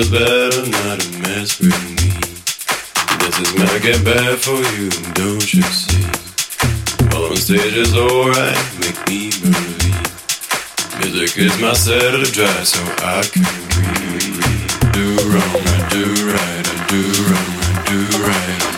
it's better not to mess with me. This is gonna get bad for you, don't you see? On stage is alright, make me believe. Music is my set of dry, so I can breathe. Do wrong, I do right, I do wrong, I do right.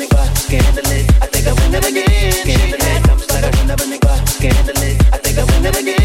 I think I win it again. She had comes like a winner in the. Can't I think I win it again.